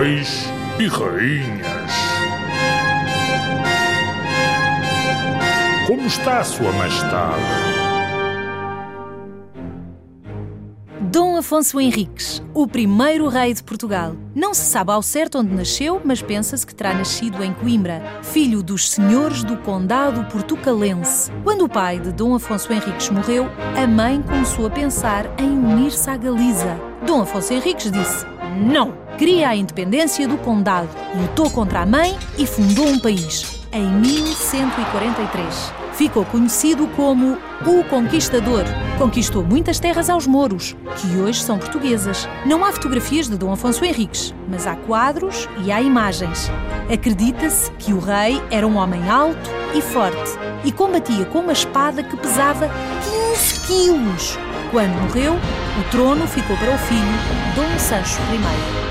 reis e rainhas. Como está Sua Majestade? Dom Afonso Henriques, o primeiro rei de Portugal. Não se sabe ao certo onde nasceu, mas pensa-se que terá nascido em Coimbra, filho dos senhores do condado portucalense. Quando o pai de Dom Afonso Henriques morreu, a mãe começou a pensar em unir-se à Galiza. Dom Afonso Henriques disse: não! Queria a independência do condado, lutou contra a mãe e fundou um país. Em 1143 ficou conhecido como o Conquistador. Conquistou muitas terras aos mouros, que hoje são portuguesas. Não há fotografias de Dom Afonso Henriques, mas há quadros e há imagens. Acredita-se que o rei era um homem alto e forte e combatia com uma espada que pesava 15 quilos. Quando morreu, o trono ficou para o filho, Dom Sancho I.